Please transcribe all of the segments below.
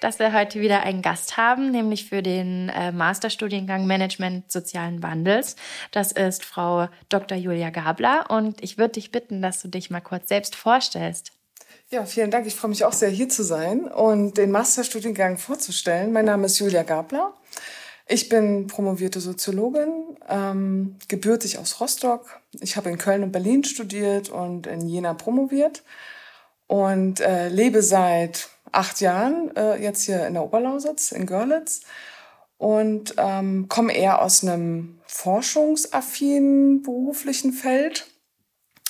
dass wir heute wieder einen Gast haben, nämlich für den äh, Masterstudiengang Management sozialen Wandels. Das ist Frau Dr. Julia Gabler und ich würde dich bitten, dass du dich mal kurz selbst vorstellst. Ja, vielen Dank. Ich freue mich auch sehr, hier zu sein und den Masterstudiengang vorzustellen. Mein Name ist Julia Gabler. Ich bin promovierte Soziologin, ähm, gebürtig aus Rostock. Ich habe in Köln und Berlin studiert und in Jena promoviert und äh, lebe seit acht Jahren äh, jetzt hier in der Oberlausitz, in Görlitz und ähm, komme eher aus einem forschungsaffinen beruflichen Feld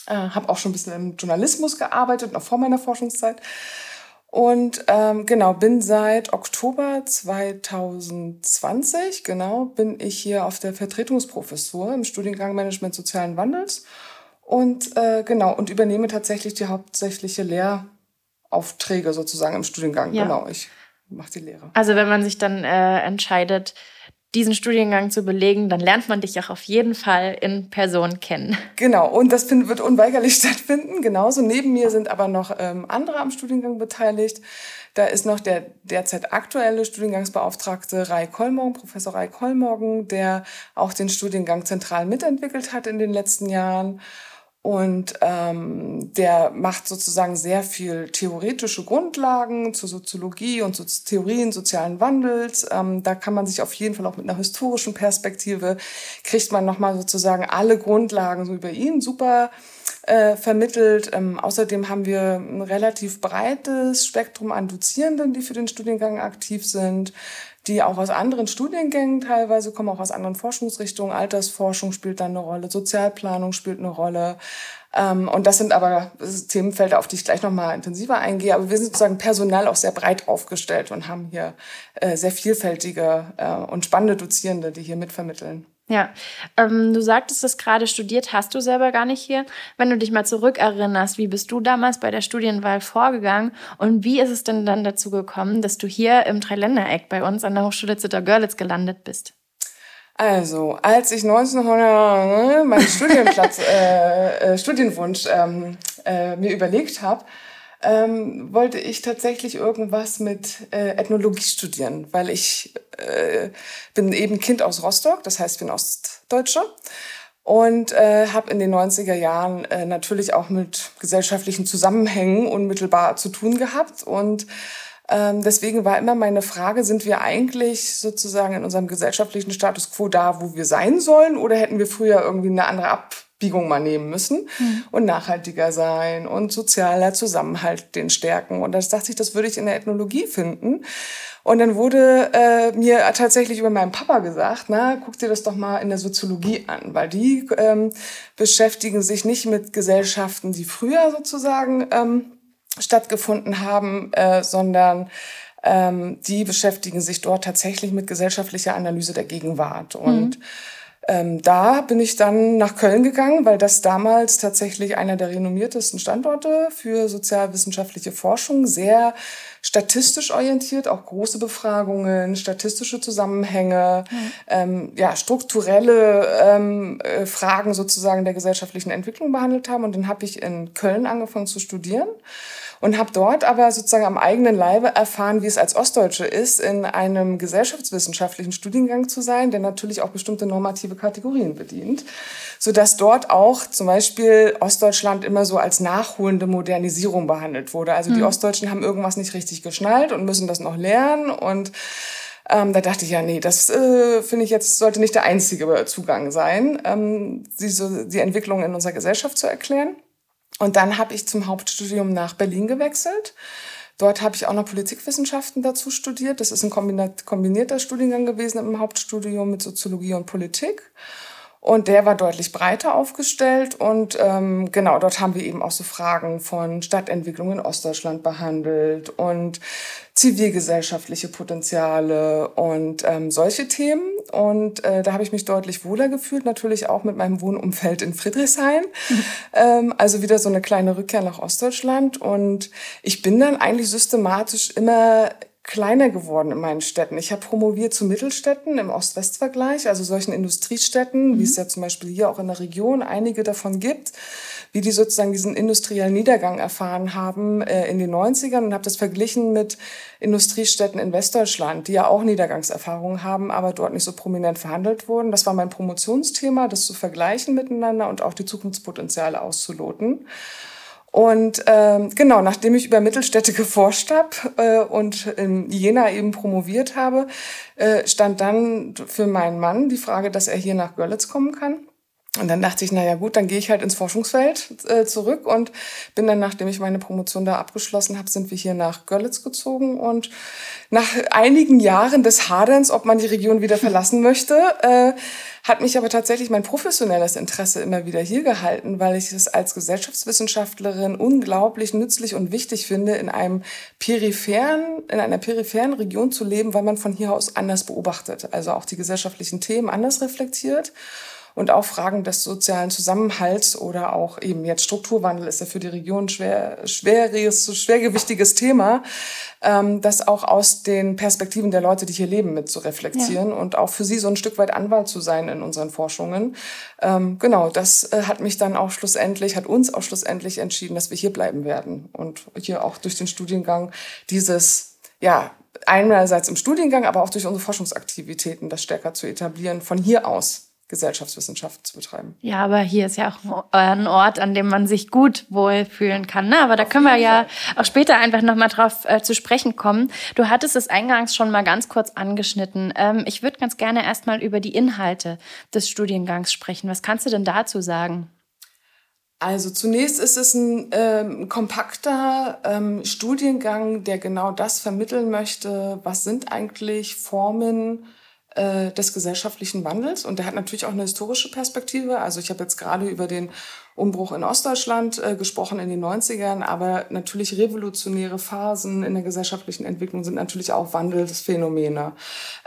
äh, habe auch schon ein bisschen im Journalismus gearbeitet, noch vor meiner Forschungszeit. Und ähm, genau, bin seit Oktober 2020, genau, bin ich hier auf der Vertretungsprofessur im Studiengang Management sozialen Wandels. Und äh, genau, und übernehme tatsächlich die hauptsächliche Lehraufträge sozusagen im Studiengang. Ja. Genau, ich mache die Lehre. Also wenn man sich dann äh, entscheidet, diesen Studiengang zu belegen, dann lernt man dich auch auf jeden Fall in Person kennen. Genau, und das wird unweigerlich stattfinden. Genauso neben mir sind aber noch ähm, andere am Studiengang beteiligt. Da ist noch der derzeit aktuelle Studiengangsbeauftragte Rai Kollmorgen, Professor Rai Kollmorgen, der auch den Studiengang zentral mitentwickelt hat in den letzten Jahren. Und ähm, der macht sozusagen sehr viel theoretische Grundlagen zur Soziologie und zu Theorien sozialen Wandels. Ähm, da kann man sich auf jeden Fall auch mit einer historischen Perspektive, kriegt man nochmal sozusagen alle Grundlagen so über ihn super äh, vermittelt. Ähm, außerdem haben wir ein relativ breites Spektrum an Dozierenden, die für den Studiengang aktiv sind die auch aus anderen Studiengängen teilweise kommen, auch aus anderen Forschungsrichtungen. Altersforschung spielt dann eine Rolle, Sozialplanung spielt eine Rolle. Ähm, und das sind aber Themenfelder, auf die ich gleich nochmal intensiver eingehe. Aber wir sind sozusagen personell auch sehr breit aufgestellt und haben hier äh, sehr vielfältige äh, und spannende Dozierende, die hier mitvermitteln. Ja, ähm, du sagtest es gerade, studiert hast du selber gar nicht hier. Wenn du dich mal zurückerinnerst, wie bist du damals bei der Studienwahl vorgegangen und wie ist es denn dann dazu gekommen, dass du hier im Dreiländereck bei uns an der Hochschule Zittau-Görlitz gelandet bist? Also, als ich 1900 ne, meinen Studienplatz, äh, äh, Studienwunsch ähm, äh, mir überlegt habe, ähm, wollte ich tatsächlich irgendwas mit äh, Ethnologie studieren, weil ich äh, bin eben Kind aus Rostock, das heißt, bin Ostdeutsche und äh, habe in den 90er Jahren äh, natürlich auch mit gesellschaftlichen Zusammenhängen unmittelbar zu tun gehabt und ähm, deswegen war immer meine Frage, sind wir eigentlich sozusagen in unserem gesellschaftlichen Status quo da, wo wir sein sollen, oder hätten wir früher irgendwie eine andere Ab Biegung mal nehmen müssen mhm. und nachhaltiger sein und sozialer Zusammenhalt den stärken. Und das dachte ich, das würde ich in der Ethnologie finden. Und dann wurde äh, mir tatsächlich über meinen Papa gesagt, na, guck dir das doch mal in der Soziologie an, weil die ähm, beschäftigen sich nicht mit Gesellschaften, die früher sozusagen ähm, stattgefunden haben, äh, sondern ähm, die beschäftigen sich dort tatsächlich mit gesellschaftlicher Analyse der Gegenwart. Und mhm ähm, da bin ich dann nach Köln gegangen, weil das damals tatsächlich einer der renommiertesten Standorte für sozialwissenschaftliche Forschung, sehr statistisch orientiert, auch große Befragungen, statistische Zusammenhänge, mhm. ähm, ja, strukturelle ähm, äh, Fragen sozusagen der gesellschaftlichen Entwicklung behandelt haben. Und dann habe ich in Köln angefangen zu studieren und habe dort aber sozusagen am eigenen Leibe erfahren, wie es als Ostdeutsche ist, in einem gesellschaftswissenschaftlichen Studiengang zu sein, der natürlich auch bestimmte normative Kategorien bedient, so dass dort auch zum Beispiel Ostdeutschland immer so als nachholende Modernisierung behandelt wurde. Also die mhm. Ostdeutschen haben irgendwas nicht richtig geschnallt und müssen das noch lernen und ähm, da dachte ich ja, nee, das äh, finde ich jetzt sollte nicht der einzige Zugang sein, ähm, diese, die Entwicklung in unserer Gesellschaft zu erklären. Und dann habe ich zum Hauptstudium nach Berlin gewechselt. Dort habe ich auch noch Politikwissenschaften dazu studiert. Das ist ein kombinierter Studiengang gewesen im Hauptstudium mit Soziologie und Politik. Und der war deutlich breiter aufgestellt. Und ähm, genau, dort haben wir eben auch so Fragen von Stadtentwicklung in Ostdeutschland behandelt und zivilgesellschaftliche Potenziale und ähm, solche Themen. und äh, da habe ich mich deutlich wohler gefühlt, natürlich auch mit meinem Wohnumfeld in Friedrichshain. ähm, also wieder so eine kleine Rückkehr nach Ostdeutschland und ich bin dann eigentlich systematisch immer kleiner geworden in meinen Städten. Ich habe promoviert zu Mittelstädten im Ost-West-Vergleich, also solchen Industriestädten, mhm. wie es ja zum Beispiel hier auch in der Region einige davon gibt, wie die sozusagen diesen industriellen Niedergang erfahren haben äh, in den 90ern und habe das verglichen mit Industriestädten in Westdeutschland, die ja auch Niedergangserfahrungen haben, aber dort nicht so prominent verhandelt wurden. Das war mein Promotionsthema, das zu vergleichen miteinander und auch die Zukunftspotenziale auszuloten. Und ähm, genau, nachdem ich über Mittelstädte geforscht habe äh, und in Jena eben promoviert habe, äh, stand dann für meinen Mann die Frage, dass er hier nach Görlitz kommen kann. Und dann dachte ich, na ja gut, dann gehe ich halt ins Forschungsfeld äh, zurück und bin dann, nachdem ich meine Promotion da abgeschlossen habe, sind wir hier nach Görlitz gezogen und nach einigen Jahren des Haderns, ob man die Region wieder verlassen möchte, äh, hat mich aber tatsächlich mein professionelles Interesse immer wieder hier gehalten, weil ich es als Gesellschaftswissenschaftlerin unglaublich nützlich und wichtig finde, in einem peripheren, in einer peripheren Region zu leben, weil man von hier aus anders beobachtet, also auch die gesellschaftlichen Themen anders reflektiert und auch Fragen des sozialen Zusammenhalts oder auch eben jetzt Strukturwandel ist ja für die Region schwer, schweres, schwergewichtiges Thema, ähm, das auch aus den Perspektiven der Leute, die hier leben, mit zu reflektieren ja. und auch für sie so ein Stück weit Anwalt zu sein in unseren Forschungen. Ähm, genau, das äh, hat mich dann auch schlussendlich, hat uns auch schlussendlich entschieden, dass wir hier bleiben werden und hier auch durch den Studiengang dieses, ja, einerseits im Studiengang, aber auch durch unsere Forschungsaktivitäten das stärker zu etablieren, von hier aus Gesellschaftswissenschaften zu betreiben. Ja, aber hier ist ja auch ein Ort, an dem man sich gut wohlfühlen kann. Ne? Aber da können wir ja auch später einfach nochmal drauf äh, zu sprechen kommen. Du hattest es eingangs schon mal ganz kurz angeschnitten. Ähm, ich würde ganz gerne erstmal über die Inhalte des Studiengangs sprechen. Was kannst du denn dazu sagen? Also zunächst ist es ein ähm, kompakter ähm, Studiengang, der genau das vermitteln möchte. Was sind eigentlich Formen, äh, des gesellschaftlichen Wandels. Und der hat natürlich auch eine historische Perspektive. Also ich habe jetzt gerade über den Umbruch in Ostdeutschland äh, gesprochen in den 90ern, aber natürlich revolutionäre Phasen in der gesellschaftlichen Entwicklung sind natürlich auch Wandelsphänomene.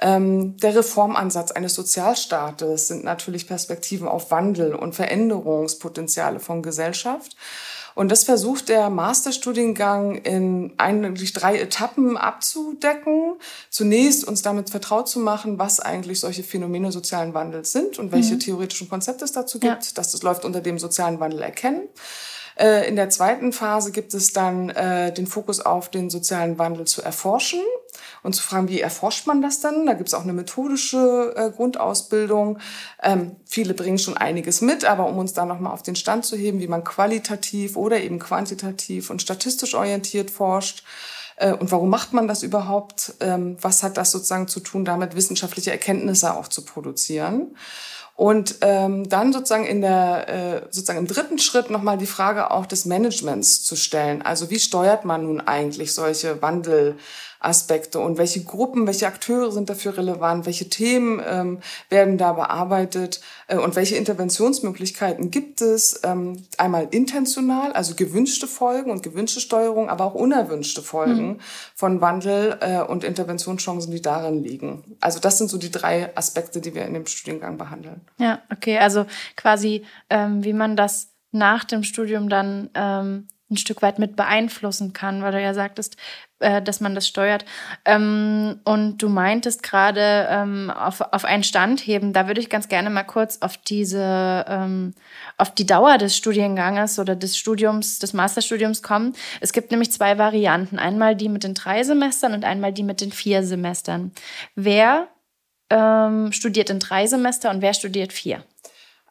Ähm, der Reformansatz eines Sozialstaates sind natürlich Perspektiven auf Wandel und Veränderungspotenziale von Gesellschaft. Und das versucht der Masterstudiengang in eigentlich drei Etappen abzudecken. Zunächst uns damit vertraut zu machen, was eigentlich solche Phänomene sozialen Wandels sind und welche mhm. theoretischen Konzepte es dazu gibt. Ja. Das, das läuft unter dem sozialen Wandel erkennen. Äh, in der zweiten Phase gibt es dann äh, den Fokus auf den sozialen Wandel zu erforschen und zu fragen, wie erforscht man das dann? Da gibt es auch eine methodische äh, Grundausbildung. Ähm, viele bringen schon einiges mit, aber um uns da nochmal auf den Stand zu heben, wie man qualitativ oder eben quantitativ und statistisch orientiert forscht. Äh, und warum macht man das überhaupt? Ähm, was hat das sozusagen zu tun, damit wissenschaftliche Erkenntnisse auch zu produzieren? Und ähm, dann sozusagen in der äh, sozusagen im dritten Schritt nochmal die Frage auch des Managements zu stellen. Also wie steuert man nun eigentlich solche Wandel? Aspekte und welche Gruppen, welche Akteure sind dafür relevant, welche Themen ähm, werden da bearbeitet äh, und welche Interventionsmöglichkeiten gibt es. Ähm, einmal intentional, also gewünschte Folgen und gewünschte Steuerung, aber auch unerwünschte Folgen mhm. von Wandel äh, und Interventionschancen, die darin liegen. Also das sind so die drei Aspekte, die wir in dem Studiengang behandeln. Ja, okay, also quasi ähm, wie man das nach dem Studium dann ähm, ein Stück weit mit beeinflussen kann, weil du ja sagtest, äh, dass man das steuert. Ähm, und du meintest gerade ähm, auf, auf einen Stand heben. Da würde ich ganz gerne mal kurz auf diese, ähm, auf die Dauer des Studienganges oder des Studiums, des Masterstudiums kommen. Es gibt nämlich zwei Varianten. Einmal die mit den drei Semestern und einmal die mit den vier Semestern. Wer ähm, studiert in drei Semester und wer studiert vier?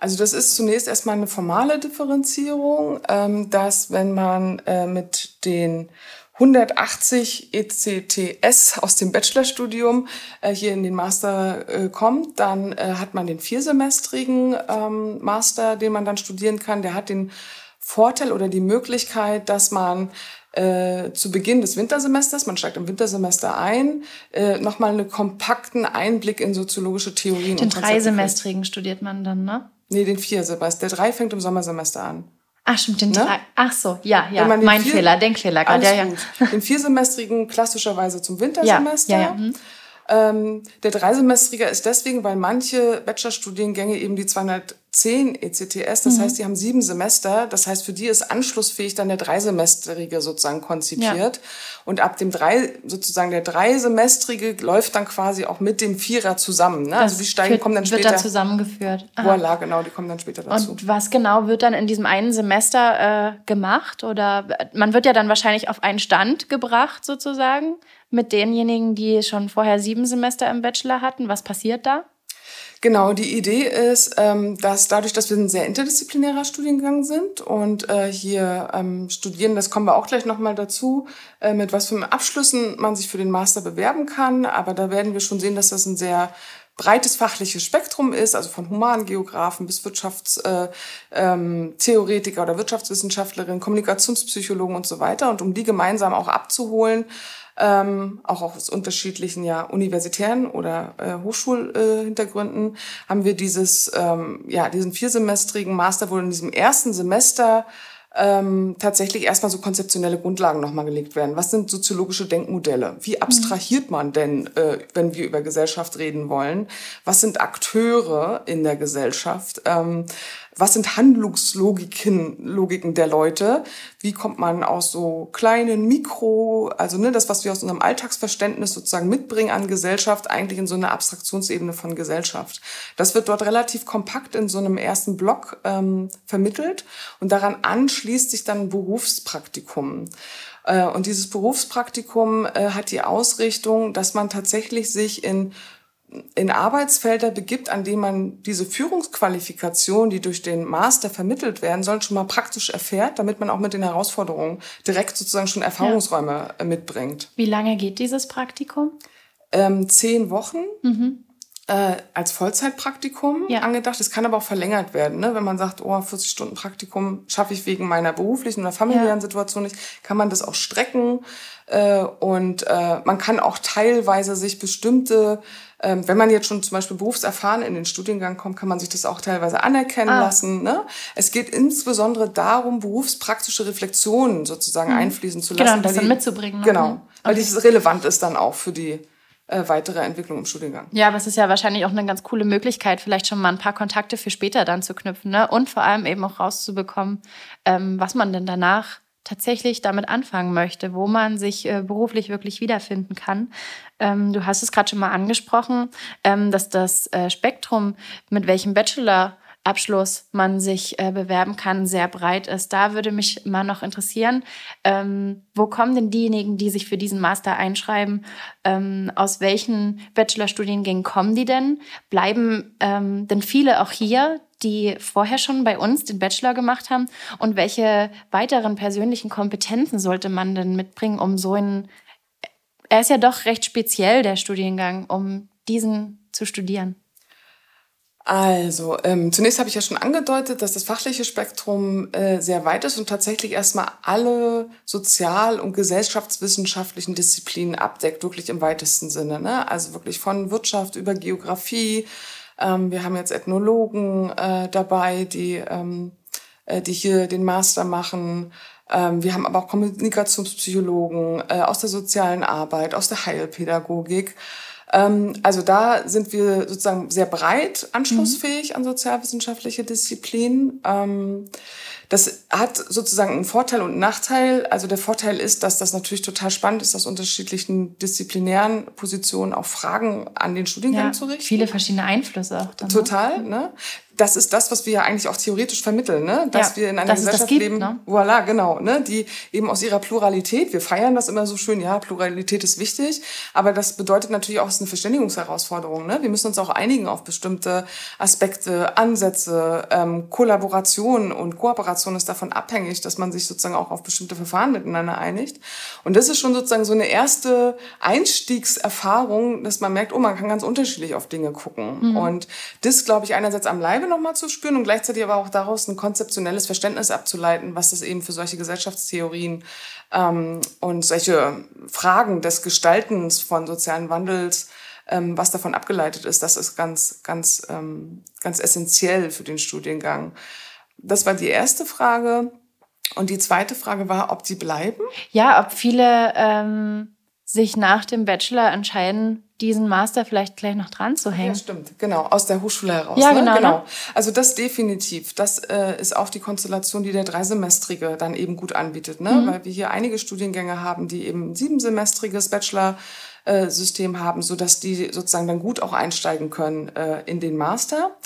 Also das ist zunächst erstmal eine formale Differenzierung, ähm, dass wenn man äh, mit den 180 ECTS aus dem Bachelorstudium äh, hier in den Master äh, kommt, dann hat man den viersemestrigen ähm, Master, den man dann studieren kann. Der hat den Vorteil oder die Möglichkeit, dass man äh, zu Beginn des Wintersemesters, man steigt im Wintersemester ein, äh, nochmal einen kompakten Einblick in soziologische Theorien. Den dreisemestrigen studiert man dann, ne? Nee, den vier Semester. Der drei fängt im Sommersemester an. Ach, stimmt, den ne? drei. Ach so, ja, ja. Mein vier, Fehler, Denkfehler gerade. Ja, ja. Den viersemestrigen klassischerweise zum Wintersemester. Ja, ja, ja. Hm. Ähm, der Dreisemestrige ist deswegen, weil manche Bachelorstudiengänge eben die 210 ECTS, das mhm. heißt, die haben sieben Semester. Das heißt, für die ist anschlussfähig dann der Dreisemestrige sozusagen konzipiert. Ja. Und ab dem drei, sozusagen der Dreisemestrige läuft dann quasi auch mit dem Vierer zusammen. Ne? Also die steigen, kommen dann später. Wird dann zusammengeführt. Aha. Voilà, genau, die kommen dann später dazu. Und was genau wird dann in diesem einen Semester äh, gemacht? Oder man wird ja dann wahrscheinlich auf einen Stand gebracht sozusagen mit denjenigen, die schon vorher sieben Semester im Bachelor hatten? Was passiert da? Genau, die Idee ist, ähm, dass dadurch, dass wir ein sehr interdisziplinärer Studiengang sind und äh, hier ähm, studieren, das kommen wir auch gleich nochmal dazu, äh, mit was für Abschlüssen man sich für den Master bewerben kann. Aber da werden wir schon sehen, dass das ein sehr breites fachliches Spektrum ist, also von Humangeografen bis Wirtschaftstheoretiker äh, ähm, oder Wirtschaftswissenschaftlerin, Kommunikationspsychologen und so weiter. Und um die gemeinsam auch abzuholen, ähm, auch aus unterschiedlichen ja universitären oder äh, Hochschulhintergründen, äh, haben wir dieses ähm, ja diesen viersemestrigen Master, wo in diesem ersten Semester ähm, tatsächlich erstmal so konzeptionelle Grundlagen nochmal gelegt werden. Was sind soziologische Denkmodelle? Wie abstrahiert man denn, äh, wenn wir über Gesellschaft reden wollen? Was sind Akteure in der Gesellschaft? Ähm, was sind Handlungslogiken Logiken der Leute? Wie kommt man aus so kleinen Mikro, also ne, das, was wir aus unserem Alltagsverständnis sozusagen mitbringen an Gesellschaft, eigentlich in so eine Abstraktionsebene von Gesellschaft. Das wird dort relativ kompakt in so einem ersten Block ähm, vermittelt und daran anschließt sich dann ein Berufspraktikum. Äh, und dieses Berufspraktikum äh, hat die Ausrichtung, dass man tatsächlich sich in in Arbeitsfelder begibt, an denen man diese Führungsqualifikation, die durch den Master vermittelt werden soll, schon mal praktisch erfährt, damit man auch mit den Herausforderungen direkt sozusagen schon Erfahrungsräume ja. Äh, mitbringt. Wie lange geht dieses Praktikum? Ähm, zehn Wochen. Mhm. Äh, als Vollzeitpraktikum ja. angedacht. Es kann aber auch verlängert werden. Ne? Wenn man sagt, oh, 40 Stunden Praktikum schaffe ich wegen meiner beruflichen oder familiären ja. Situation nicht, kann man das auch strecken. Äh, und äh, man kann auch teilweise sich bestimmte wenn man jetzt schon zum Beispiel berufserfahren in den Studiengang kommt, kann man sich das auch teilweise anerkennen ah. lassen. Ne? Es geht insbesondere darum, berufspraktische Reflexionen sozusagen mhm. einfließen zu genau, lassen. Genau, das dann mitzubringen. Ne? Genau, okay. weil dieses relevant ist dann auch für die äh, weitere Entwicklung im Studiengang. Ja, aber es ist ja wahrscheinlich auch eine ganz coole Möglichkeit, vielleicht schon mal ein paar Kontakte für später dann zu knüpfen ne? und vor allem eben auch rauszubekommen, ähm, was man denn danach tatsächlich damit anfangen möchte, wo man sich äh, beruflich wirklich wiederfinden kann. Ähm, du hast es gerade schon mal angesprochen, ähm, dass das äh, Spektrum, mit welchem Bachelor Abschluss man sich äh, bewerben kann, sehr breit ist. Da würde mich mal noch interessieren, ähm, wo kommen denn diejenigen, die sich für diesen Master einschreiben, ähm, aus welchen Bachelorstudiengängen kommen die denn? Bleiben ähm, denn viele auch hier, die vorher schon bei uns den Bachelor gemacht haben? Und welche weiteren persönlichen Kompetenzen sollte man denn mitbringen, um so einen, er ist ja doch recht speziell, der Studiengang, um diesen zu studieren? Also, ähm, zunächst habe ich ja schon angedeutet, dass das fachliche Spektrum äh, sehr weit ist und tatsächlich erstmal alle sozial- und gesellschaftswissenschaftlichen Disziplinen abdeckt, wirklich im weitesten Sinne. Ne? Also wirklich von Wirtschaft über Geografie. Ähm, wir haben jetzt Ethnologen äh, dabei, die, ähm, äh, die hier den Master machen. Ähm, wir haben aber auch Kommunikationspsychologen äh, aus der sozialen Arbeit, aus der Heilpädagogik. Ähm, also da sind wir sozusagen sehr breit anschlussfähig mhm. an sozialwissenschaftliche Disziplinen. Ähm, das hat sozusagen einen Vorteil und einen Nachteil. Also der Vorteil ist, dass das natürlich total spannend ist, aus unterschiedlichen disziplinären Positionen auch Fragen an den Studiengang ja, zu richten. Viele verschiedene Einflüsse auch. Dann? Total. Ne? Das ist das, was wir ja eigentlich auch theoretisch vermitteln, ne? dass ja, wir in einer Gesellschaft gibt, leben, ne? voilà, genau, ne? die eben aus ihrer Pluralität, wir feiern das immer so schön, ja, Pluralität ist wichtig, aber das bedeutet natürlich auch, es ist eine Verständigungsherausforderung. Ne? Wir müssen uns auch einigen auf bestimmte Aspekte, Ansätze, ähm, Kollaboration und Kooperation ist davon abhängig, dass man sich sozusagen auch auf bestimmte Verfahren miteinander einigt. Und das ist schon sozusagen so eine erste Einstiegserfahrung, dass man merkt, oh, man kann ganz unterschiedlich auf Dinge gucken. Mhm. Und das, glaube ich, einerseits am Leibe nochmal zu spüren und gleichzeitig aber auch daraus ein konzeptionelles Verständnis abzuleiten, was das eben für solche Gesellschaftstheorien ähm, und solche Fragen des Gestaltens von sozialen Wandels, ähm, was davon abgeleitet ist, das ist ganz, ganz, ähm, ganz essentiell für den Studiengang. Das war die erste Frage. Und die zweite Frage war, ob die bleiben? Ja, ob viele ähm, sich nach dem Bachelor entscheiden, diesen Master vielleicht gleich noch dran zu hängen. Ja, stimmt, genau, aus der Hochschule heraus. Ja, ne? genau, genau. Ne? Also das definitiv. Das äh, ist auch die Konstellation, die der Dreisemestrige dann eben gut anbietet, ne? Mhm. weil wir hier einige Studiengänge haben, die eben siebensemestriges Bachelor System haben, so dass die sozusagen dann gut auch einsteigen können äh, in den Master.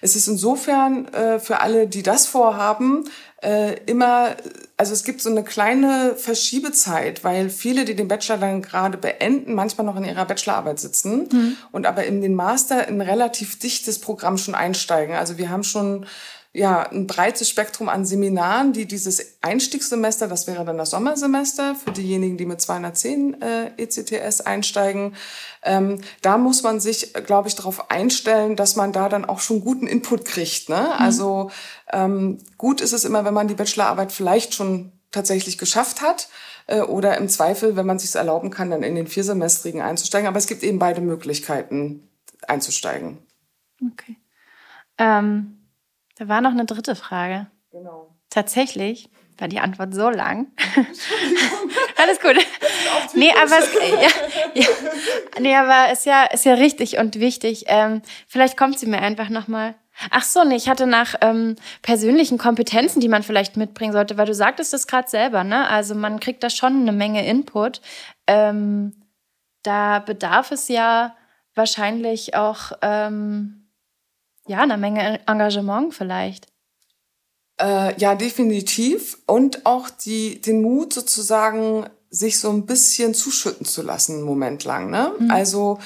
Es ist insofern äh, für alle, die das vorhaben, äh, immer, also es gibt so eine kleine Verschiebezeit, weil viele, die den Bachelor dann gerade beenden, manchmal noch in ihrer Bachelorarbeit sitzen mhm. und aber in den Master ein relativ dichtes Programm schon einsteigen. Also wir haben schon ja, ein breites Spektrum an Seminaren, die dieses Einstiegssemester, das wäre dann das Sommersemester für diejenigen, die mit 210 äh, ECTS einsteigen, ähm, da muss man sich, glaube ich, darauf einstellen, dass man da dann auch schon guten Input kriegt. Ne? Mhm. Also ähm, gut ist es immer, wenn man die Bachelorarbeit vielleicht schon tatsächlich geschafft hat äh, oder im Zweifel, wenn man sich erlauben kann, dann in den viersemestrigen einzusteigen. Aber es gibt eben beide Möglichkeiten einzusteigen. Okay. Ähm da war noch eine dritte Frage. Genau. Tatsächlich war die Antwort so lang. Alles gut. Nee, aber es, ja, ja, nee, aber ist ja ist ja richtig und wichtig. Ähm, vielleicht kommt sie mir einfach noch mal. Ach so, nee, ich hatte nach ähm, persönlichen Kompetenzen, die man vielleicht mitbringen sollte, weil du sagtest das gerade selber, ne? Also man kriegt da schon eine Menge Input. Ähm, da bedarf es ja wahrscheinlich auch ähm, ja, eine Menge Engagement vielleicht. Äh, ja, definitiv. Und auch die, den Mut sozusagen, sich so ein bisschen zuschütten zu lassen, einen Moment lang. Ne? Mhm. Also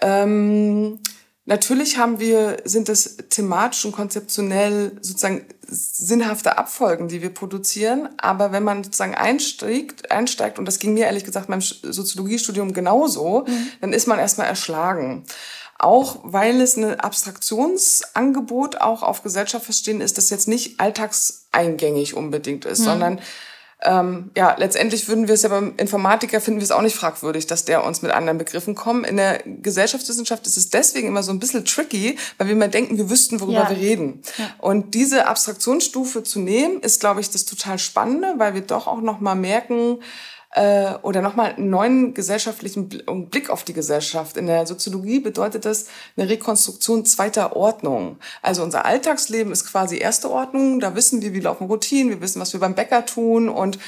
ähm, natürlich haben wir, sind das thematisch und konzeptionell sozusagen sinnhafte Abfolgen, die wir produzieren. Aber wenn man sozusagen einsteigt, einsteigt und das ging mir ehrlich gesagt beim Soziologiestudium genauso, mhm. dann ist man erstmal erschlagen. Auch weil es ein Abstraktionsangebot auch auf Gesellschaft verstehen ist, das jetzt nicht alltagseingängig unbedingt ist, mhm. sondern ähm, ja, letztendlich würden wir es ja beim Informatiker finden wir es auch nicht fragwürdig, dass der uns mit anderen Begriffen kommt. In der Gesellschaftswissenschaft ist es deswegen immer so ein bisschen tricky, weil wir immer denken, wir wüssten, worüber ja. wir reden. Ja. Und diese Abstraktionsstufe zu nehmen, ist, glaube ich, das total Spannende, weil wir doch auch noch mal merken, äh, oder nochmal einen neuen gesellschaftlichen Blick auf die Gesellschaft. In der Soziologie bedeutet das eine Rekonstruktion zweiter Ordnung. Also unser Alltagsleben ist quasi erste Ordnung. Da wissen wir, wie laufen Routinen, wir wissen, was wir beim Bäcker tun und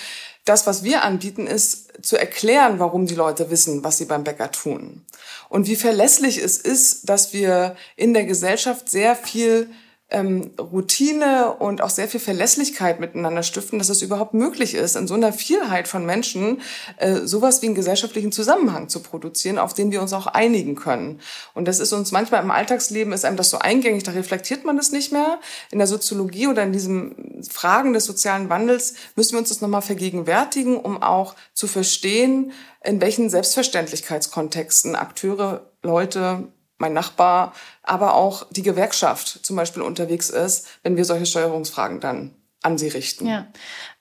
das, was wir anbieten, ist zu erklären, warum die Leute wissen, was sie beim Bäcker tun. Und wie verlässlich es ist, dass wir in der Gesellschaft sehr viel ähm, Routine und auch sehr viel Verlässlichkeit miteinander stiften, dass es überhaupt möglich ist, in so einer Vielheit von Menschen äh, sowas wie einen gesellschaftlichen Zusammenhang zu produzieren, auf den wir uns auch einigen können. Und das ist uns manchmal im Alltagsleben, ist einem das so eingängig, da reflektiert man das nicht mehr. In der Soziologie oder in diesen Fragen des sozialen Wandels müssen wir uns das nochmal vergegenwärtigen, um auch zu verstehen, in welchen Selbstverständlichkeitskontexten Akteure, Leute, mein Nachbar, aber auch die Gewerkschaft zum Beispiel unterwegs ist, wenn wir solche Steuerungsfragen dann an sie richten. Ja,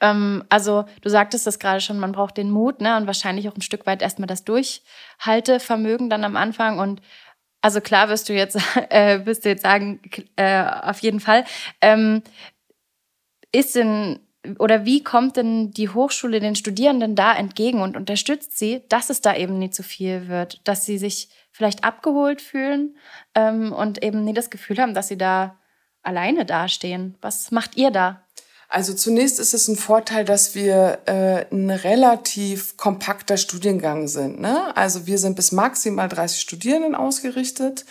ähm, also du sagtest das gerade schon, man braucht den Mut ne, und wahrscheinlich auch ein Stück weit erstmal das Durchhaltevermögen dann am Anfang und also klar wirst du jetzt, äh, wirst du jetzt sagen, äh, auf jeden Fall. Ähm, ist denn oder wie kommt denn die Hochschule den Studierenden da entgegen und unterstützt sie, dass es da eben nie zu viel wird, dass sie sich vielleicht abgeholt fühlen ähm, und eben nie das Gefühl haben, dass sie da alleine dastehen. Was macht ihr da? Also zunächst ist es ein Vorteil, dass wir äh, ein relativ kompakter Studiengang sind. Ne? Also wir sind bis maximal 30 Studierenden ausgerichtet.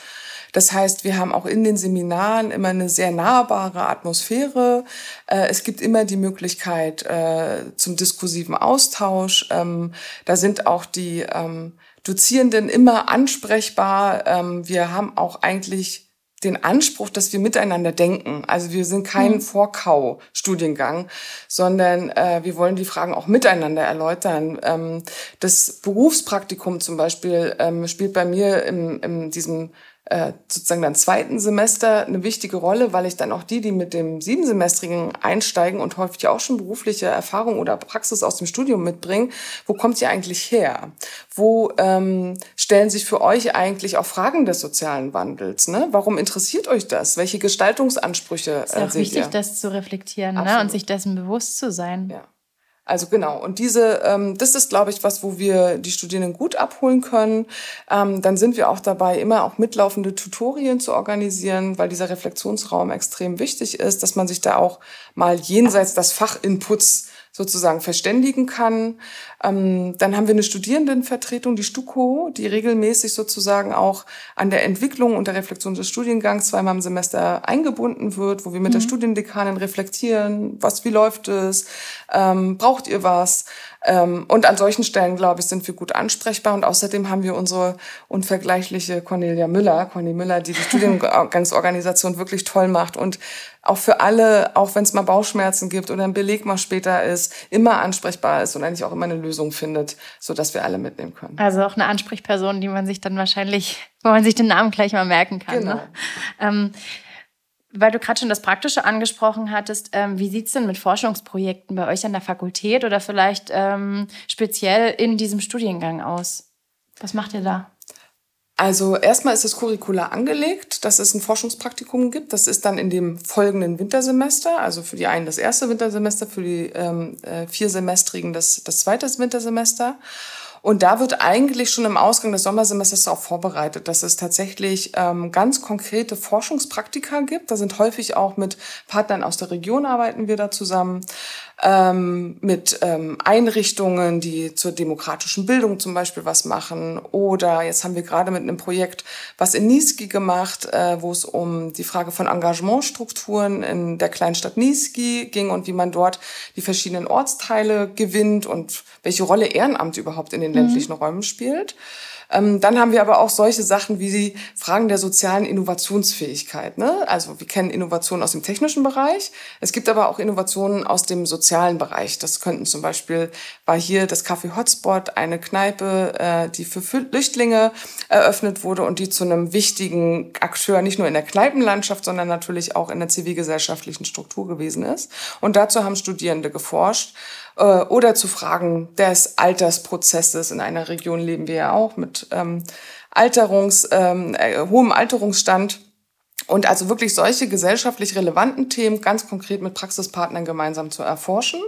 Das heißt, wir haben auch in den Seminaren immer eine sehr nahbare Atmosphäre. Äh, es gibt immer die Möglichkeit äh, zum diskursiven Austausch. Ähm, da sind auch die ähm, Dozierenden immer ansprechbar. Ähm, wir haben auch eigentlich den Anspruch, dass wir miteinander denken. Also wir sind kein mhm. Vorkau-Studiengang, sondern äh, wir wollen die Fragen auch miteinander erläutern. Ähm, das Berufspraktikum zum Beispiel ähm, spielt bei mir in, in diesem äh, sozusagen dann zweiten Semester eine wichtige Rolle, weil ich dann auch die, die mit dem siebensemestrigen einsteigen und häufig auch schon berufliche Erfahrung oder Praxis aus dem Studium mitbringen, wo kommt ihr eigentlich her? Wo ähm, stellen sich für euch eigentlich auch Fragen des sozialen Wandels? Ne? Warum interessiert euch das? Welche Gestaltungsansprüche äh, ist auch wichtig, das zu reflektieren ne? und sich dessen bewusst zu sein. Ja. Also genau. Und diese, ähm, das ist, glaube ich, was, wo wir die Studierenden gut abholen können. Ähm, dann sind wir auch dabei, immer auch mitlaufende Tutorien zu organisieren, weil dieser Reflexionsraum extrem wichtig ist, dass man sich da auch mal jenseits des Fachinputs sozusagen verständigen kann. Ähm, dann haben wir eine Studierendenvertretung, die STUKO, die regelmäßig sozusagen auch an der Entwicklung und der Reflexion des Studiengangs zweimal im Semester eingebunden wird, wo wir mit mhm. der Studiendekanin reflektieren, was, wie läuft es, ähm, braucht ihr was? Ähm, und an solchen Stellen, glaube ich, sind wir gut ansprechbar. Und außerdem haben wir unsere unvergleichliche Cornelia Müller, Cornelia Müller, die die Studiengangsorganisation wirklich toll macht und auch für alle, auch wenn es mal Bauchschmerzen gibt oder ein Beleg mal später ist, immer ansprechbar ist und eigentlich auch immer eine Lösung findet, so dass wir alle mitnehmen können. Also auch eine Ansprechperson, die man sich dann wahrscheinlich, wo man sich den Namen gleich mal merken kann. Ne? Genau. Ne? Ähm, weil du gerade schon das Praktische angesprochen hattest, ähm, wie sieht's denn mit Forschungsprojekten bei euch an der Fakultät oder vielleicht ähm, speziell in diesem Studiengang aus? Was macht ihr da? Also erstmal ist das Curricula angelegt, dass es ein Forschungspraktikum gibt. Das ist dann in dem folgenden Wintersemester, also für die einen das erste Wintersemester, für die ähm, äh, viersemestrigen das, das zweite Wintersemester. Und da wird eigentlich schon im Ausgang des Sommersemesters auch vorbereitet, dass es tatsächlich ähm, ganz konkrete Forschungspraktika gibt. Da sind häufig auch mit Partnern aus der Region arbeiten wir da zusammen ähm, mit ähm, Einrichtungen, die zur demokratischen Bildung zum Beispiel was machen. Oder jetzt haben wir gerade mit einem Projekt was in Niesky gemacht, äh, wo es um die Frage von Engagementstrukturen in der Kleinstadt Niesky ging und wie man dort die verschiedenen Ortsteile gewinnt und welche Rolle Ehrenamt überhaupt in den ländlichen mhm. Räumen spielt. Ähm, dann haben wir aber auch solche Sachen wie die Fragen der sozialen Innovationsfähigkeit. Ne? Also wir kennen Innovationen aus dem technischen Bereich. Es gibt aber auch Innovationen aus dem sozialen Bereich. Das könnten zum Beispiel, war hier das Café Hotspot, eine Kneipe, äh, die für Flüchtlinge eröffnet wurde und die zu einem wichtigen Akteur nicht nur in der Kneipenlandschaft, sondern natürlich auch in der zivilgesellschaftlichen Struktur gewesen ist. Und dazu haben Studierende geforscht äh, oder zu Fragen des Altersprozesses. In einer Region leben wir ja auch mit ähm, Alterungs, ähm, äh, hohem Alterungsstand. Und also wirklich solche gesellschaftlich relevanten Themen ganz konkret mit Praxispartnern gemeinsam zu erforschen.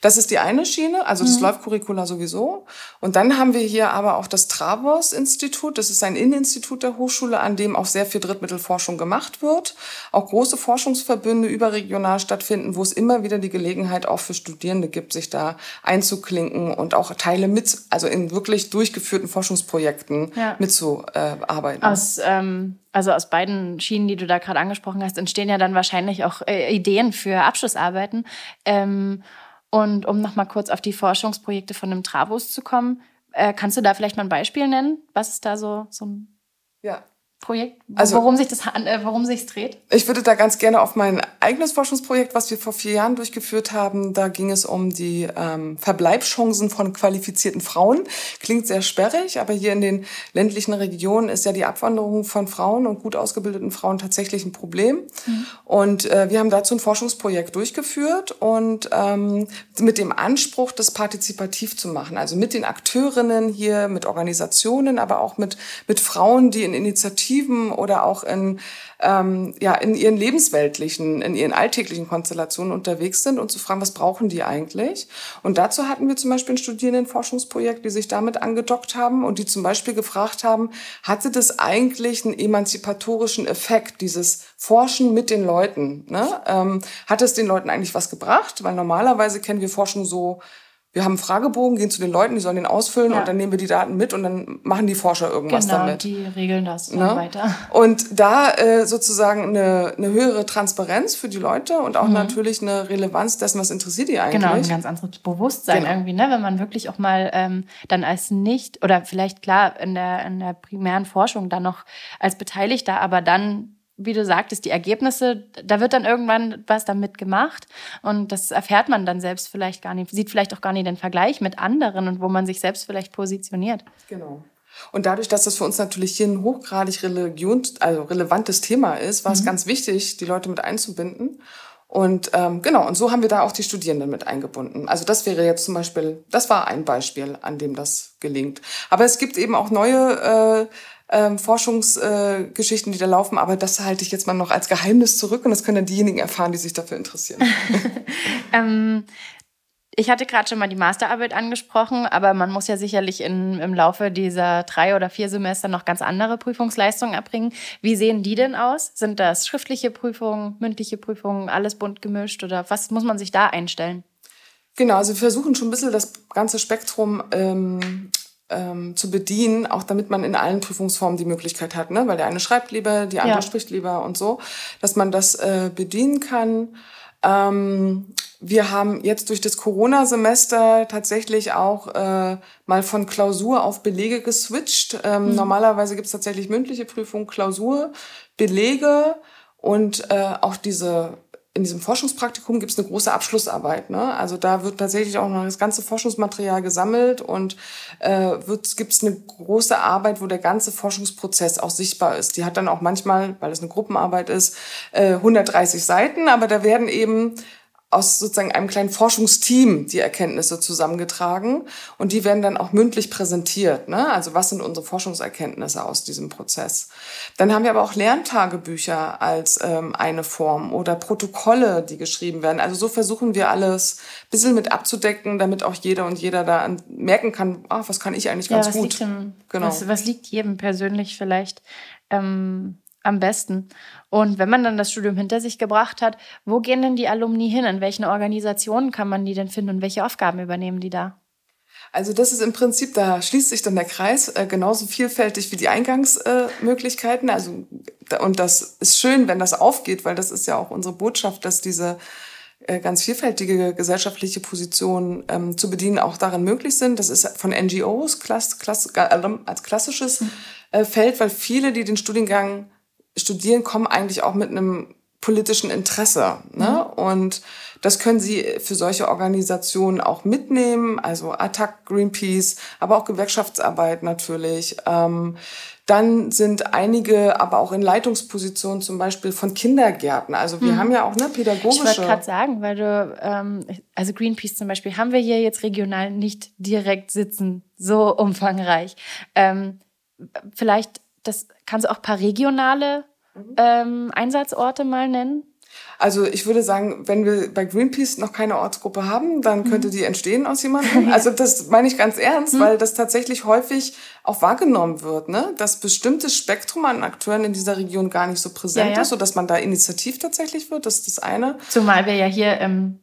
Das ist die eine Schiene, also das mhm. läuft Curricula sowieso. Und dann haben wir hier aber auch das Travos-Institut. Das ist ein Inneninstitut der Hochschule, an dem auch sehr viel Drittmittelforschung gemacht wird. Auch große Forschungsverbünde überregional stattfinden, wo es immer wieder die Gelegenheit auch für Studierende gibt, sich da einzuklinken und auch Teile mit, also in wirklich durchgeführten Forschungsprojekten ja. mitzuarbeiten. Aus ähm also aus beiden Schienen, die du da gerade angesprochen hast, entstehen ja dann wahrscheinlich auch äh, Ideen für Abschlussarbeiten. Ähm, und um nochmal kurz auf die Forschungsprojekte von dem Travos zu kommen, äh, kannst du da vielleicht mal ein Beispiel nennen? Was ist da so, so ein ja. Projekt, also, worum sich das, äh, worum sich dreht? Ich würde da ganz gerne auf mein eigenes Forschungsprojekt, was wir vor vier Jahren durchgeführt haben, da ging es um die ähm, Verbleibschancen von qualifizierten Frauen. Klingt sehr sperrig, aber hier in den ländlichen Regionen ist ja die Abwanderung von Frauen und gut ausgebildeten Frauen tatsächlich ein Problem. Mhm. Und äh, wir haben dazu ein Forschungsprojekt durchgeführt und ähm, mit dem Anspruch, das partizipativ zu machen, also mit den Akteurinnen hier, mit Organisationen, aber auch mit mit Frauen, die in Initiativen Perspektiven oder auch in, ähm, ja, in ihren lebensweltlichen, in ihren alltäglichen Konstellationen unterwegs sind und zu fragen, was brauchen die eigentlich? Und dazu hatten wir zum Beispiel ein Studierendenforschungsprojekt, die sich damit angedockt haben und die zum Beispiel gefragt haben, hatte das eigentlich einen emanzipatorischen Effekt, dieses Forschen mit den Leuten? Ne? Ähm, hat es den Leuten eigentlich was gebracht? Weil normalerweise kennen wir Forschung so, wir haben einen Fragebogen, gehen zu den Leuten, die sollen den ausfüllen ja. und dann nehmen wir die Daten mit und dann machen die Forscher irgendwas genau, damit. die regeln das ne? weiter. Und da äh, sozusagen eine, eine höhere Transparenz für die Leute und auch mhm. natürlich eine Relevanz dessen, was interessiert die eigentlich. Genau, ein ganz anderes Bewusstsein genau. irgendwie, ne? wenn man wirklich auch mal ähm, dann als nicht oder vielleicht klar in der, in der primären Forschung dann noch als Beteiligter, aber dann wie du sagtest, die Ergebnisse, da wird dann irgendwann was damit gemacht und das erfährt man dann selbst vielleicht gar nicht, sieht vielleicht auch gar nicht den Vergleich mit anderen und wo man sich selbst vielleicht positioniert. Genau. Und dadurch, dass das für uns natürlich hier ein hochgradig Religions, also relevantes Thema ist, war es mhm. ganz wichtig, die Leute mit einzubinden. Und ähm, genau, und so haben wir da auch die Studierenden mit eingebunden. Also das wäre jetzt zum Beispiel, das war ein Beispiel, an dem das gelingt. Aber es gibt eben auch neue äh, ähm, Forschungsgeschichten, äh, die da laufen, aber das halte ich jetzt mal noch als Geheimnis zurück und das können dann diejenigen erfahren, die sich dafür interessieren. ähm, Ich hatte gerade schon mal die Masterarbeit angesprochen, aber man muss ja sicherlich in, im Laufe dieser drei oder vier Semester noch ganz andere Prüfungsleistungen erbringen. Wie sehen die denn aus? Sind das schriftliche Prüfungen, mündliche Prüfungen, alles bunt gemischt oder was muss man sich da einstellen? Genau, also wir versuchen schon ein bisschen das ganze Spektrum ähm, ähm, zu bedienen, auch damit man in allen Prüfungsformen die Möglichkeit hat, ne? weil der eine schreibt lieber, die andere ja. spricht lieber und so, dass man das äh, bedienen kann. Ähm, wir haben jetzt durch das Corona-Semester tatsächlich auch äh, mal von Klausur auf Belege geswitcht. Ähm, mhm. Normalerweise gibt es tatsächlich mündliche Prüfung, Klausur, Belege und äh, auch diese in diesem Forschungspraktikum gibt es eine große Abschlussarbeit. Ne? Also da wird tatsächlich auch noch das ganze Forschungsmaterial gesammelt und äh, gibt es eine große Arbeit, wo der ganze Forschungsprozess auch sichtbar ist. Die hat dann auch manchmal, weil es eine Gruppenarbeit ist, äh, 130 Seiten, aber da werden eben aus sozusagen einem kleinen Forschungsteam die Erkenntnisse zusammengetragen und die werden dann auch mündlich präsentiert. Ne? Also was sind unsere Forschungserkenntnisse aus diesem Prozess? Dann haben wir aber auch Lerntagebücher als ähm, eine Form oder Protokolle, die geschrieben werden. Also so versuchen wir alles ein bisschen mit abzudecken, damit auch jeder und jeder da merken kann, ah, was kann ich eigentlich ganz ja, gut. Dem, genau. Was, was, liegt jedem persönlich vielleicht ähm, am besten? Und wenn man dann das Studium hinter sich gebracht hat, wo gehen denn die Alumni hin? In welchen Organisationen kann man die denn finden und welche Aufgaben übernehmen die da? Also das ist im Prinzip, da schließt sich dann der Kreis, äh, genauso vielfältig wie die Eingangsmöglichkeiten. Äh, also und das ist schön, wenn das aufgeht, weil das ist ja auch unsere Botschaft, dass diese äh, ganz vielfältige gesellschaftliche Positionen ähm, zu bedienen auch darin möglich sind. Das ist von NGOs klass, klass, als klassisches hm. äh, Feld, weil viele, die den Studiengang studieren, kommen eigentlich auch mit einem politischen Interesse. Ne? Mhm. Und das können sie für solche Organisationen auch mitnehmen, also Attac, Greenpeace, aber auch Gewerkschaftsarbeit natürlich. Ähm, dann sind einige aber auch in Leitungspositionen zum Beispiel von Kindergärten. Also wir mhm. haben ja auch ne, pädagogische. Ich wollte gerade sagen, weil du, ähm, also Greenpeace zum Beispiel, haben wir hier jetzt regional nicht direkt sitzen, so umfangreich. Ähm, vielleicht, das kannst du auch ein paar regionale Mhm. ähm, Einsatzorte mal nennen? Also ich würde sagen, wenn wir bei Greenpeace noch keine Ortsgruppe haben, dann mhm. könnte die entstehen aus jemandem. Also das meine ich ganz ernst, mhm. weil das tatsächlich häufig auch wahrgenommen wird, ne? dass bestimmtes Spektrum an Akteuren in dieser Region gar nicht so präsent ja, ja. ist, sodass man da initiativ tatsächlich wird. Das ist das eine. Zumal wir ja hier im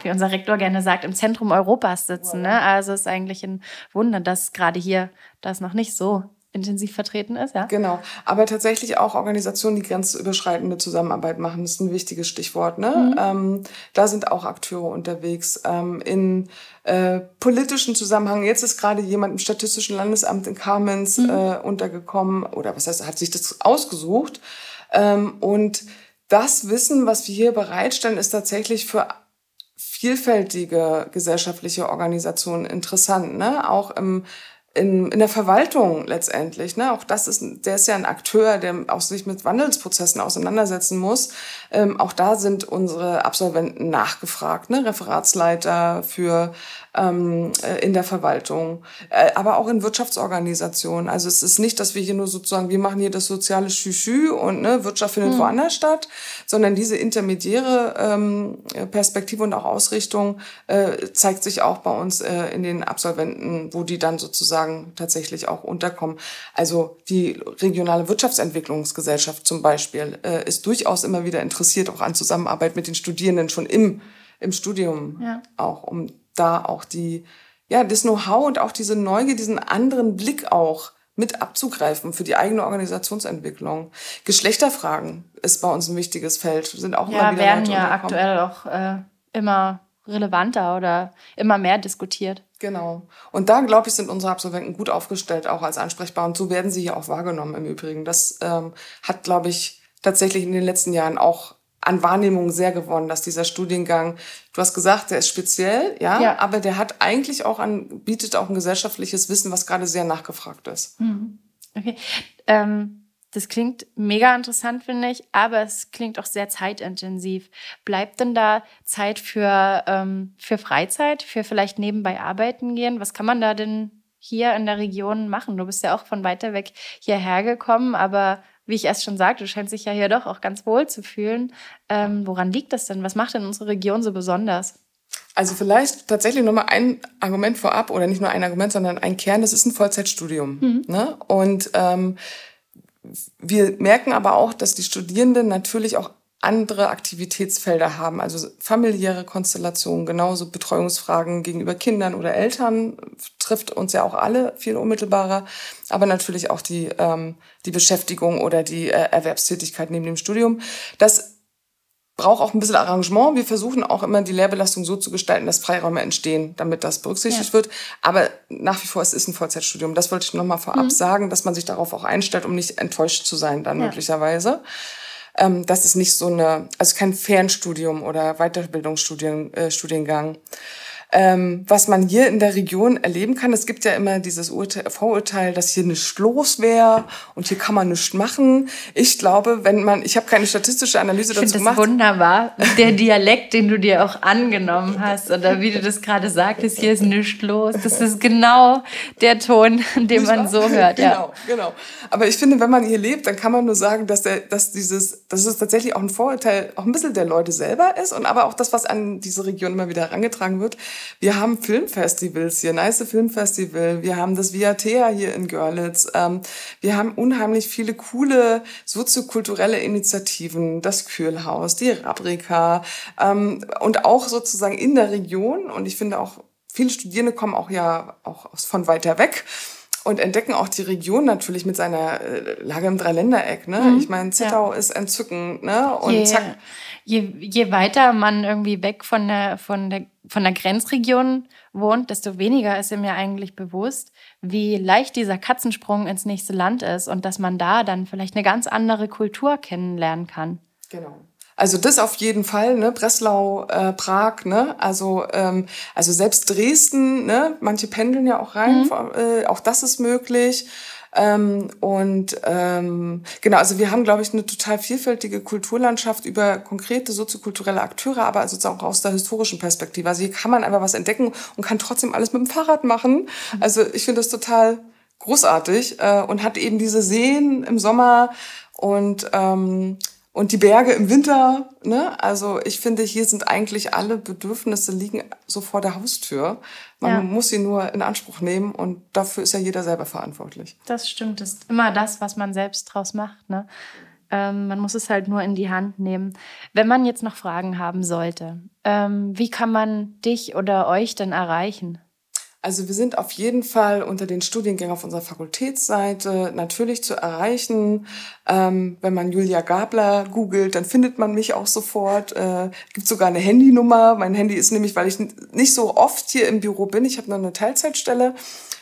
wie unser Rektor gerne sagt, im Zentrum Europas sitzen. Ne? Also es ist eigentlich ein Wunder, dass gerade hier das noch nicht so intensiv vertreten ist, ja? Genau. Aber tatsächlich auch Organisationen, die grenzüberschreitende Zusammenarbeit machen, ist ein wichtiges Stichwort. Ne? Mhm. Ähm, da sind auch Akteure unterwegs. Ähm, in äh, politischen Zusammenhang, jetzt ist gerade jemand im Statistischen Landesamt in Kamenz mhm. äh, untergekommen, oder was heißt, hat sich das ausgesucht. Ähm, und das Wissen, was wir hier bereitstellen, ist tatsächlich für vielfältige gesellschaftliche Organisationen interessant. Ne? Auch im in, in der Verwaltung letztendlich. Ne? Auch das ist, der ist ja ein Akteur, der auch sich mit Wandelsprozessen auseinandersetzen muss. Ähm, auch da sind unsere Absolventen nachgefragt, ne? Referatsleiter für ähm, äh, in der Verwaltung, äh, aber auch in Wirtschaftsorganisationen. Also es ist nicht, dass wir hier nur sozusagen, wir machen hier das soziale Schüchü und ne, Wirtschaft findet mhm. woanders statt, sondern diese intermediäre ähm, Perspektive und auch Ausrichtung äh, zeigt sich auch bei uns äh, in den Absolventen, wo die dann sozusagen tatsächlich auch unterkommen. Also die regionale Wirtschaftsentwicklungsgesellschaft zum Beispiel äh, ist durchaus immer wieder interessiert auch an Zusammenarbeit mit den Studierenden schon im im Studium ja. auch, um da auch die, ja, das Know-how und auch diese Neugier, diesen anderen Blick auch mit abzugreifen für die eigene Organisationsentwicklung. Geschlechterfragen ist bei uns ein wichtiges Feld, sind auch ja, immer wieder werden ja aktuell auch äh, immer relevanter oder immer mehr diskutiert. Genau. Und da, glaube ich, sind unsere Absolventen gut aufgestellt, auch als ansprechbar. Und so werden sie hier auch wahrgenommen im Übrigen. Das ähm, hat, glaube ich, tatsächlich in den letzten Jahren auch an Wahrnehmung sehr gewonnen, dass dieser Studiengang, du hast gesagt, der ist speziell, ja, ja. aber der hat eigentlich auch an, bietet auch ein gesellschaftliches Wissen, was gerade sehr nachgefragt ist. Mhm. Okay. Ähm, das klingt mega interessant, finde ich, aber es klingt auch sehr zeitintensiv. Bleibt denn da Zeit für, ähm, für Freizeit, für vielleicht nebenbei arbeiten gehen? Was kann man da denn hier in der Region machen? Du bist ja auch von weiter weg hierher gekommen, aber wie ich erst schon sagte, du scheinst dich ja hier doch auch ganz wohl zu fühlen. Ähm, woran liegt das denn? Was macht denn unsere Region so besonders? Also vielleicht tatsächlich nochmal ein Argument vorab oder nicht nur ein Argument, sondern ein Kern, das ist ein Vollzeitstudium. Mhm. Ne? Und ähm, wir merken aber auch, dass die Studierenden natürlich auch andere Aktivitätsfelder haben, also familiäre Konstellationen, genauso Betreuungsfragen gegenüber Kindern oder Eltern trifft uns ja auch alle viel unmittelbarer, aber natürlich auch die, ähm, die Beschäftigung oder die äh, Erwerbstätigkeit neben dem Studium. Das braucht auch ein bisschen Arrangement. Wir versuchen auch immer die Lehrbelastung so zu gestalten, dass Freiräume entstehen, damit das berücksichtigt ja. wird. Aber nach wie vor, es ist ein Vollzeitstudium. Das wollte ich nochmal vorab mhm. sagen, dass man sich darauf auch einstellt, um nicht enttäuscht zu sein dann ja. möglicherweise. Ähm, das ist nicht so eine, also kein Fernstudium oder Weiterbildungsstudiengang. Äh. Ähm, was man hier in der Region erleben kann, es gibt ja immer dieses Urteil, Vorurteil, dass hier nichts los wäre und hier kann man nichts machen. Ich glaube, wenn man, ich habe keine statistische Analyse ich dazu gemacht. Ich finde das wunderbar, der Dialekt, den du dir auch angenommen hast oder wie du das gerade sagtest, hier ist nichts los. Das ist genau der Ton, den man so hört. Genau, ja. genau. Aber ich finde, wenn man hier lebt, dann kann man nur sagen, dass, der, dass dieses, dass es tatsächlich auch ein Vorurteil, auch ein bisschen der Leute selber ist und aber auch das, was an diese Region immer wieder herangetragen wird, wir haben Filmfestivals hier, Nice Filmfestival. Wir haben das Viatea hier in Görlitz. Ähm, wir haben unheimlich viele coole soziokulturelle Initiativen. Das Kühlhaus, die Rabrika. Ähm, und auch sozusagen in der Region. Und ich finde auch, viele Studierende kommen auch ja auch von weiter weg und entdecken auch die Region natürlich mit seiner äh, Lage im Dreiländereck. Ne? Mhm, ich meine, Zittau ja. ist entzückend. Ne? Und yeah. zack, je, je weiter man irgendwie weg von der, von, der, von der Grenzregion wohnt, desto weniger ist mir eigentlich bewusst, wie leicht dieser Katzensprung ins nächste Land ist und dass man da dann vielleicht eine ganz andere Kultur kennenlernen kann. Genau. Also das auf jeden Fall, ne? Breslau, äh, Prag, ne? Also ähm, also selbst Dresden, ne? Manche pendeln ja auch rein, mhm. äh, auch das ist möglich. Ähm, und ähm, genau, also wir haben, glaube ich, eine total vielfältige Kulturlandschaft über konkrete soziokulturelle Akteure, aber sozusagen auch aus der historischen Perspektive. Also hier kann man einfach was entdecken und kann trotzdem alles mit dem Fahrrad machen. Also ich finde das total großartig äh, und hat eben diese Seen im Sommer und ähm, und die Berge im Winter, ne? Also ich finde, hier sind eigentlich alle Bedürfnisse liegen so vor der Haustür. Man ja. muss sie nur in Anspruch nehmen und dafür ist ja jeder selber verantwortlich. Das stimmt, das ist immer das, was man selbst draus macht, ne? Ähm, man muss es halt nur in die Hand nehmen. Wenn man jetzt noch Fragen haben sollte, ähm, wie kann man dich oder euch denn erreichen? Also wir sind auf jeden Fall unter den Studiengängen auf unserer Fakultätsseite natürlich zu erreichen. Ähm, wenn man Julia Gabler googelt, dann findet man mich auch sofort. Äh, gibt sogar eine Handynummer. Mein Handy ist nämlich, weil ich nicht so oft hier im Büro bin, ich habe nur eine Teilzeitstelle,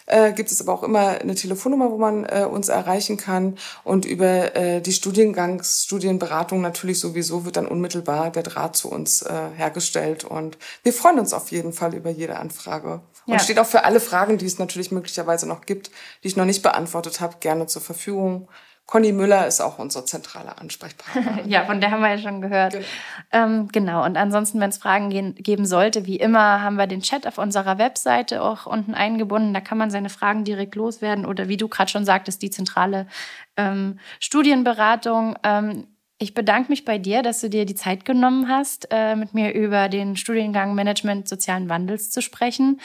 äh, gibt es aber auch immer eine Telefonnummer, wo man äh, uns erreichen kann. Und über äh, die Studiengangsstudienberatung natürlich sowieso wird dann unmittelbar der Draht zu uns äh, hergestellt. Und wir freuen uns auf jeden Fall über jede Anfrage. Und ja. steht auch für alle Fragen, die es natürlich möglicherweise noch gibt, die ich noch nicht beantwortet habe, gerne zur Verfügung. Conny Müller ist auch unser zentraler Ansprechpartner. ja, von der haben wir ja schon gehört. Genau, ähm, genau. und ansonsten, wenn es Fragen gehen, geben sollte, wie immer, haben wir den Chat auf unserer Webseite auch unten eingebunden. Da kann man seine Fragen direkt loswerden oder wie du gerade schon sagtest, die zentrale ähm, Studienberatung. Ähm, ich bedanke mich bei dir, dass du dir die Zeit genommen hast, äh, mit mir über den Studiengang Management sozialen Wandels zu sprechen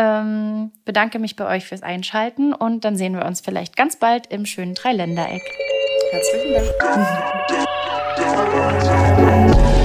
ähm, bedanke mich bei euch fürs Einschalten und dann sehen wir uns vielleicht ganz bald im schönen Dreiländereck. Herzlichen Dank.